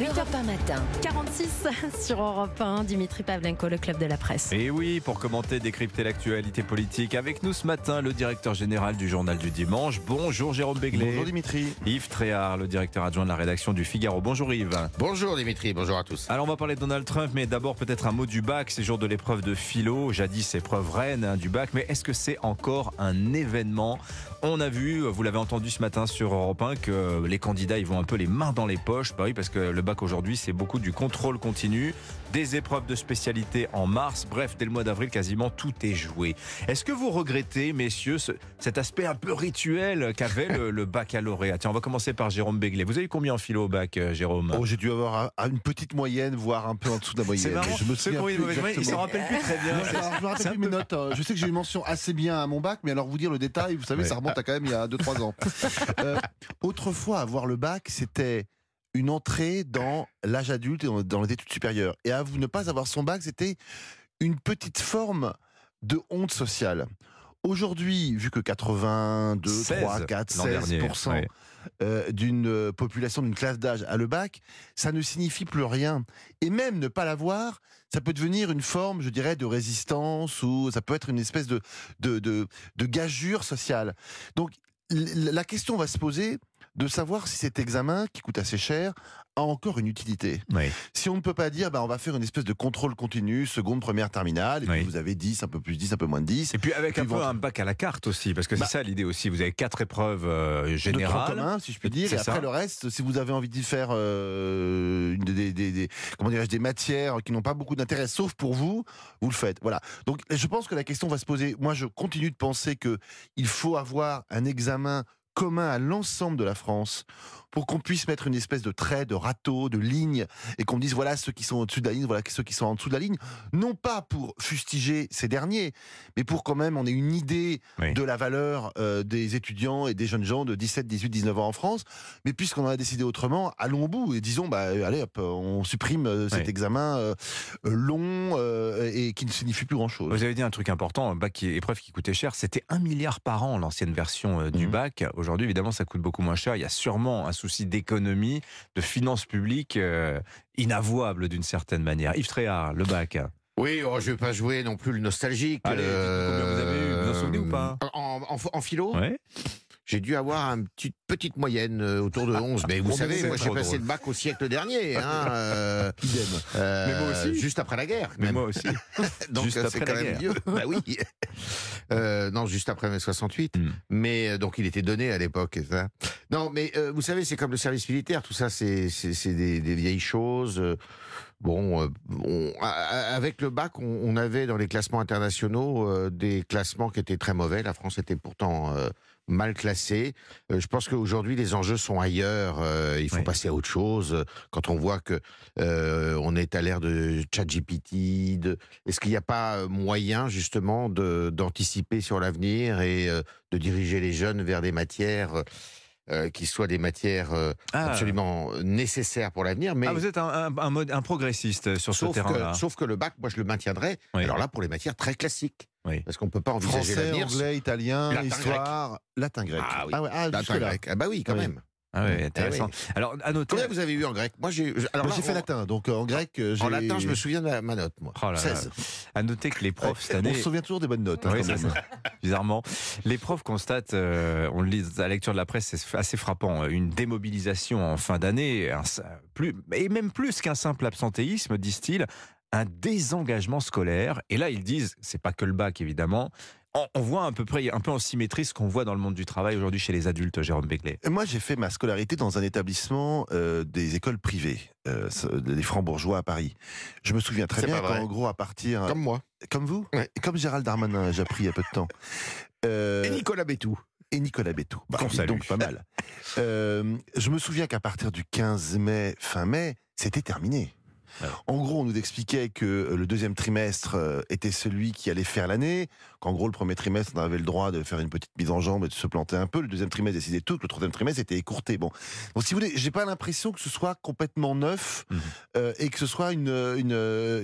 L'Europe un matin. 46 sur Europe 1, Dimitri Pavlenko, le club de la presse. Et oui, pour commenter, décrypter l'actualité politique, avec nous ce matin, le directeur général du journal du dimanche. Bonjour Jérôme Béglé. Bonjour Dimitri. Yves Tréhard, le directeur adjoint de la rédaction du Figaro. Bonjour Yves. Bonjour Dimitri, bonjour à tous. Alors on va parler de Donald Trump, mais d'abord peut-être un mot du bac, ces jours de l'épreuve de philo, jadis épreuve reine hein, du bac, mais est-ce que c'est encore un événement? On a vu, vous l'avez entendu ce matin sur Europe 1, que les candidats ils vont un peu les mains dans les poches, bah oui, parce que le bac aujourd'hui c'est beaucoup du contrôle continu, des épreuves de spécialité en mars, bref, dès le mois d'avril quasiment tout est joué. Est-ce que vous regrettez, messieurs, ce- cet aspect un peu rituel qu'avait le, le baccalauréat? Tiens, on va commencer par Jérôme Béglé. Vous avez eu combien en philo au bac, euh, Jérôme? Oh, j'ai dû avoir un- une petite moyenne, voire un peu en dessous de la moyenne. C'est marrant. Je me souviens une plus moyenne, ils s'en rappellent plus très bien. Alors, je me rappelle plus mes notes. euh, Je sais que j'ai eu mention assez bien à mon bac, mais alors vous dire le détail, vous savez, ça remonte à quand même il y a 2-3 ans. Euh, autrefois, avoir le bac, c'était une entrée dans l'âge adulte et dans, les études supérieures. Et à vous ne pas avoir son bac, c'était une petite forme de honte sociale. Aujourd'hui, vu que 82, 16 3, 4, l'an 16 dernier, ouais. euh, d'une euh, population, d'une classe d'âge à le bac, ça ne signifie plus rien. Et même ne pas l'avoir, ça peut devenir une forme, je dirais, de résistance ou ça peut être une espèce de, de, de, de gageure sociale. Donc la question va se poser de savoir si cet examen, qui coûte assez cher, a encore une utilité. Oui. Si on ne peut pas dire, bah, on va faire une espèce de contrôle continu, seconde, première, terminale, et Oui. puis vous avez 10, un peu plus 10, un peu moins de 10. Et puis avec un Puis peu vont- un bac à la carte aussi, parce que Bah- c'est ça l'idée aussi. Vous avez quatre épreuves euh, de générales. commun, si je puis dire. Et après ça. le reste, si vous avez envie d'y faire euh, des, des- des- comment dirais-je, des matières qui n'ont pas beaucoup d'intérêt, sauf pour vous, vous le faites. Voilà. Donc je pense que la question va se poser. Moi, je continue de penser que il faut avoir un examen commun à l'ensemble de la France pour qu'on puisse mettre une espèce de trait, de râteau, de ligne, et qu'on dise voilà ceux qui sont au-dessus de la ligne, voilà ceux qui sont en dessous de la ligne, non pas pour fustiger ces derniers, mais pour quand même on ait une idée Oui. de la valeur euh, des étudiants et des jeunes gens de 17, 18, 19 ans en France. Mais puisqu'on en a décidé autrement, allons au bout et disons bah allez hop, on supprime euh, cet Oui. examen euh, euh, long euh, et qui ne signifie plus grand-chose. Vous avez dit un truc important, bac qui épreuve qui coûtait cher, c'était un milliard par an l'ancienne version euh, du Mhm. bac. Aujourd'hui, évidemment, ça coûte beaucoup moins cher. Il y a sûrement un souci d'économie, de finances publiques euh, inavouable d'une certaine manière. Yves Tréhard, le bac. Oui, oh, je vais pas jouer non plus le nostalgique. Allez, dites-nous combien vous avez eu, vous en souvenez ou pas? en, en, en philo, Ouais. J'ai dû avoir une petite, petite moyenne euh, autour de 11. Mais vous savez, moi j'ai passé le bac au siècle dernier. Hein, euh, Idem. euh, Mais moi aussi. Juste après la guerre. Mais moi aussi. Donc Juste après c'est quand la même vieux. bah oui. Euh, non, juste après mai 68. Hmm. Mais donc il était donné à l'époque. Non, mais vous savez, c'est comme le service militaire. Tout ça, c'est des, des vieilles choses. Bon, on- avec le bac, on, on avait dans les classements internationaux des classements qui étaient très mauvais. La France était pourtant mal classée. Euh, je pense qu'aujourd'hui, les enjeux sont ailleurs. Euh, il faut Oui. passer à autre chose. Quand on voit que euh, on est à l'ère de ChatGPT, de... est-ce qu'il n'y a pas moyen justement de d'anticiper sur l'avenir et de diriger les jeunes vers des matières euh, qui soient des matières euh, Ah. absolument nécessaires pour l'avenir, mais Ah, vous êtes un, un- un mode, un progressiste sur ce sauf, terrain-là. que, sauf que le bac, moi, je le maintiendrai. Oui. Alors là, pour les matières très classiques, Oui. parce qu'on peut pas envisager Français, l'avenir. anglais, italien, Latin, histoire, latin, grec. Ah oui. ouais, ah, Latin, grec. Ah bah oui, quand Oui. même. Ah Eh intéressant. oui. Alors, à noter. Combien vous avez eu en grec? Moi, j'ai. Alors j'ai fait en- latin, donc euh, en grec, euh, j'ai. En latin, je me souviens de ma, ma note, moi. Oh là là. 16. À noter que les profs cette On année. se souvient toujours des bonnes notes. hein, Oui, quand c'est même. ça. Bizarrement, les profs constatent, euh, on le lit à la lecture de la presse, c'est assez frappant, une démobilisation en fin d'année, un- plus, et même plus qu'un simple absentéisme, disent-ils, un désengagement scolaire. Et là, ils disent, c'est pas que le bac évidemment. On, voit à peu près, un peu en symétrie ce qu'on voit dans le monde du travail aujourd'hui chez les adultes, Jérôme Beclet. Et Moi, j'ai fait ma scolarité dans un établissement euh, des écoles privées, euh, des francs-bourgeois à Paris. Je me souviens très bien qu'en gros, à partir. Comme moi. Comme vous Ouais. Comme Gérald Darmanin, j'ai appris il y a peu de temps. Euh, Et Nicolas Bétou. et Nicolas Bétou. Bah, donc pas mal. Euh, je me souviens qu'à partir du 15 mai, fin mai, c'était terminé. Ouais. En gros, on nous expliquait que le deuxième trimestre euh, était celui qui allait faire l'année, qu'en gros, le premier trimestre, on avait le droit de faire une petite mise en jambe et de se planter un peu. Le deuxième trimestre décidait tout, que le troisième trimestre était écourté. Bon, si vous voulez, j'ai pas l'impression que ce soit complètement neuf Mhm. euh, et que ce soit une, une,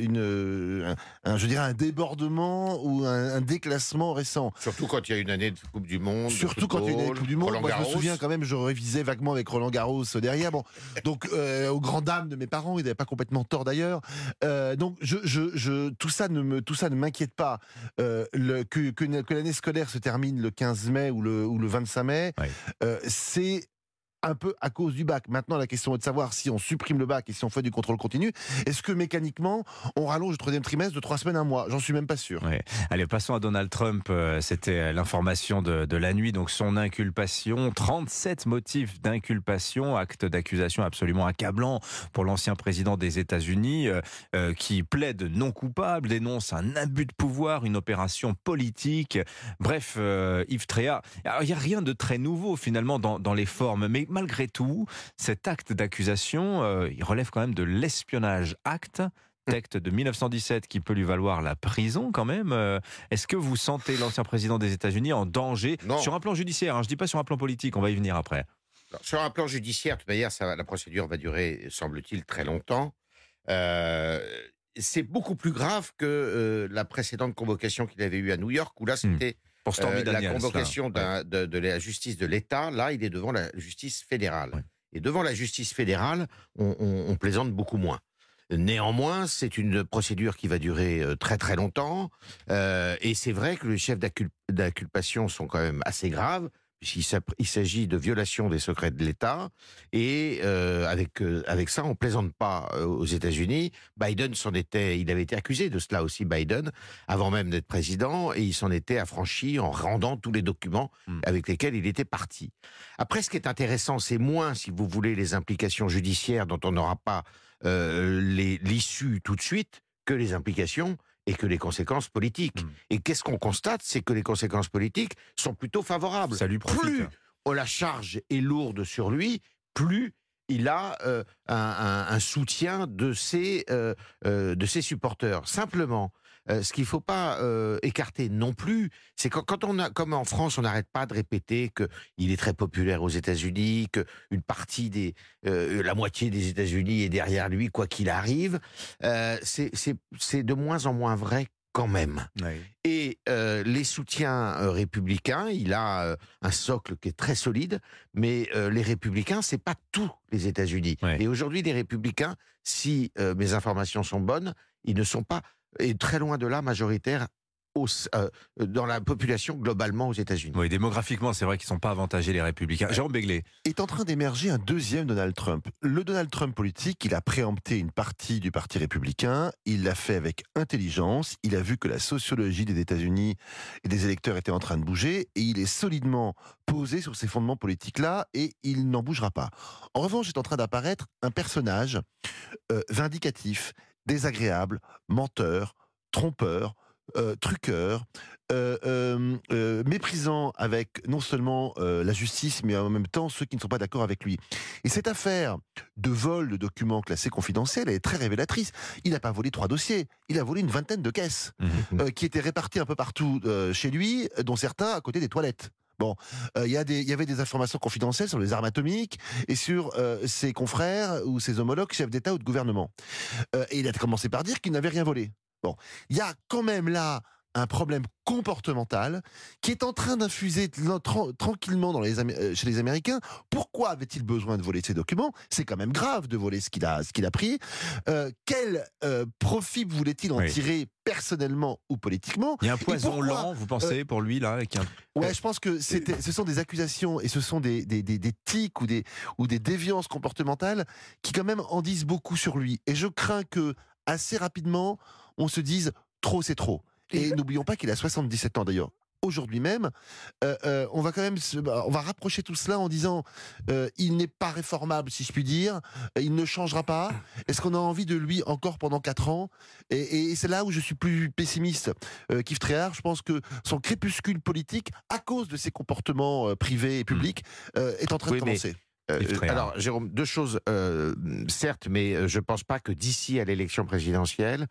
une, un, un- je dirais un débordement ou un, un déclassement récent. Surtout quand il y a une année de Coupe du Monde. de Surtout quand il y a une football, Coupe du Monde. Moi, je me souviens quand même, je révisais vaguement avec Roland Garros derrière. Bon, donc euh, aux grandes dames de mes parents, ils n'avaient pas complètement tort d'ailleurs. Euh, donc je, je, je, tout ça ne me, tout ça ne m'inquiète pas. Euh, le, que, que, que l'année scolaire se termine le 15 mai ou le, ou le 25 mai, euh, c'est un peu à cause du bac. Maintenant, la question est de savoir si on supprime le bac et si on fait du contrôle continu, est-ce que mécaniquement, on rallonge le troisième trimestre de trois semaines à un mois? J'en suis même pas sûr. Allez, passons à Donald Trump. Euh, C'était l'information de, de la nuit. Donc, son inculpation, 37 motifs d'inculpation, acte d'accusation absolument accablant pour l'ancien président des États-Unis, euh, euh, qui plaide non coupable, dénonce un abus de pouvoir, une opération politique. Bref, euh, Yves Tréa. Il n'y a rien de très nouveau finalement dans, dans les formes, mais malgré tout, cet acte d'accusation, euh, il relève quand même de l'espionnage acte. Texte de 1917 qui peut lui valoir la prison quand même. Euh, Est-ce que vous sentez l'ancien président des États-Unis en danger Non. sur un plan judiciaire hein, Je dis pas sur un plan politique, on va y venir après. Sur un plan judiciaire, de toute manière, ça la procédure va durer, semble-t-il, très longtemps. Euh, c'est beaucoup plus grave que euh, la précédente convocation qu'il avait eue à New York, où là, c'était Pour Stormy euh, la Daniels. là. convocation Ouais. de, de la justice de l'État. Là, il est devant la justice fédérale. Ouais. Et devant la justice fédérale, on, on- on plaisante beaucoup moins. Néanmoins, c'est une procédure qui va durer euh, très très longtemps. Euh, et c'est vrai que les chefs d'inculpation sont quand même assez graves, puisqu'il s'agit de violation des secrets de l'État. Et euh, avec, euh, avec ça, on plaisante pas euh, aux États-Unis. Biden s'en était, il avait été accusé de cela aussi, Biden, avant même d'être président, et il s'en était affranchi en rendant tous les documents Hmm. avec lesquels il était parti. Après, ce qui est intéressant, c'est moins, si vous voulez, les implications judiciaires dont on n'aura pas euh, l'issue tout de suite, que les implications et que les conséquences politiques. Hmm. Et qu'est-ce qu'on constate C'est que les conséquences politiques sont plutôt favorables. Ça lui profite. Plus oh, la charge est lourde sur lui, plus il a euh, un, un- un soutien de ses, euh, euh, de ses supporters. Simplement, euh, ce qu'il ne faut pas euh, écarter non plus, c'est quand, quand on a, comme en France, on n'arrête pas de répéter qu'il est très populaire aux États-Unis, qu'une partie des, euh, la moitié des États-Unis est derrière lui, quoi qu'il arrive. C'est- de moins en moins vrai quand même. Et euh, les soutiens euh, républicains, il a euh, un socle qui est très solide, mais les républicains, c'est pas tous les États-Unis. Et aujourd'hui, les républicains, si mes informations sont bonnes, ils ne sont pas, et très loin de là, majoritaires au s- euh, dans la population globalement aux États-Unis. Oui, démographiquement, c'est vrai qu'ils sont pas avantagés les républicains. Jérôme Béglé. est en train d'émerger un deuxième Donald Trump. Le Donald Trump politique, il a préempté une partie du Parti républicain, il l'a fait avec intelligence, il a vu que la sociologie des États-Unis et des électeurs était en train de bouger, et il est solidement posé sur ces fondements politiques-là, et il n'en bougera pas. En revanche, est en train d'apparaître un personnage euh, vindicatif, désagréable, menteur, trompeur, euh, truqueur, euh, euh, méprisant avec non seulement la justice, mais en même temps ceux qui ne sont pas d'accord avec lui. Et cette affaire de vol de documents classés confidentiels elle est très révélatrice. Il n'a pas volé trois dossiers, il a volé une vingtaine de caisses Mhm. euh, qui étaient réparties un peu partout chez lui, dont certains à côté des toilettes. Bon, euh, il y, avait des informations confidentielles sur les armes atomiques et sur euh, ses confrères ou ses homologues chefs d'État ou de gouvernement. Euh, et il a commencé par dire qu'il n'avait rien volé. Bon, il y a quand même là un problème comportemental qui est en train d'infuser tran- tran- tranquillement dans les, Amé- euh, chez les Américains. Pourquoi avait-il besoin de voler ces documents? C'est quand même grave de voler ce qu'il a, ce qu'il a pris. Euh, quel euh, profit voulait-il en Oui. tirer personnellement ou politiquement? Il y a un poison pourquoi lent, vous pensez, pour lui, là avec un- Ouais, je pense que ce sont des accusations et ce sont des, des, des, des tics ou des, ou des déviances comportementales qui quand même en disent beaucoup sur lui. Et je crains que assez rapidement, on se dise trop c'est trop. Et n'oublions pas qu'il a 77 ans d'ailleurs. Aujourd'hui même, euh, euh, on va quand même, se- bah, on va rapprocher tout cela en disant, euh, il n'est pas réformable, si je puis dire, il ne changera pas. Est-ce qu'on a envie de lui encore pendant 4 ans? Et, et c'est là où je suis plus pessimiste euh, qu'Yves Tréhard. Je pense que son crépuscule politique, à cause de ses comportements euh, privés et publics, euh, est en train Oui, de mais commencer. Euh, alors, Jérôme, deux choses. euh, certes, mais euh, je pense pas que d'ici à l'élection présidentielle,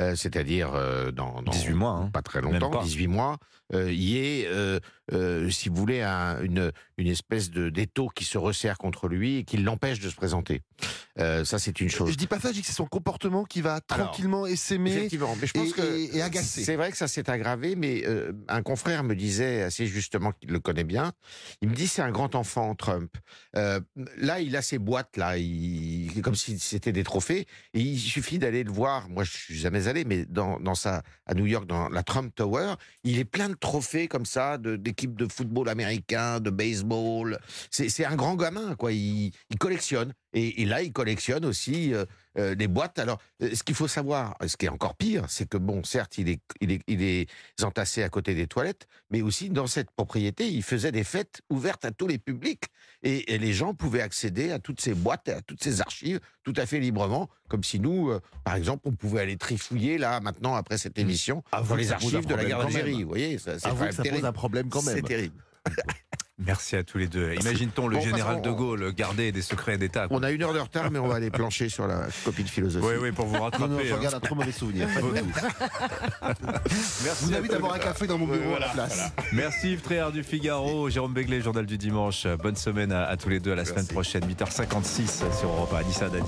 euh, c'est-à-dire euh, dans, dans 18 mois, hein. pas très longtemps, pas. 18 mois, euh, il y ait, euh, euh, si vous voulez, un- une, une espèce de d'étau qui se resserre contre lui et qui l'empêche de se présenter. Euh, ça, c'est une chose. Je dis pas ça, je dis que c'est son comportement qui va tranquillement essaimer Effectivement, mais je pense et, que et- et agacer. c'est vrai que ça s'est aggravé, mais euh, un confrère me disait assez justement qu'il le connaît bien. Il me dit c'est un grand enfant Trump. Euh, là, il a ses boîtes là, comme si c'était des trophées. Il suffit d'aller le voir. Moi, je suis jamais allé, mais dans, sa à New York, dans la Trump Tower, il est plein de trophées comme ça, d'équipes de, football américain, de baseball. C'est un grand gamin, quoi. Il, collectionne. Et, et là, il collectionne aussi euh, euh, des boîtes. Alors, euh, ce qu'il faut savoir, ce qui est encore pire, c'est que bon, certes, il est, il est, il est entassé à côté des toilettes, mais aussi dans cette propriété, il faisait des fêtes ouvertes à tous les publics et, et les gens pouvaient accéder à toutes ces boîtes, à toutes ces archives, tout à fait librement, comme si nous, euh, par exemple, on pouvait aller trifouiller là maintenant après cette émission Avouez dans les archives de la guerre d'Algérie. Vous voyez, ça, c'est ça pose un problème quand même. C'est terrible. Merci à tous les deux. Imagine-t-on le Bon, général de Gaulle garder des secrets d'État. On a une heure de retard, mais on va aller plancher sur la copie de philosophie. Oui, oui, pour vous Non, rattraper. non, je hein. regarde un trop mauvais souvenir. Merci Vous invite boire un café dans mon bureau à la place. Merci Yves Tréhard du Figaro, Jérôme Béglé, Journal du Dimanche. Bonne semaine à, à tous les deux. À la semaine prochaine, 8h56 sur Europe 1. Anissa Dadi.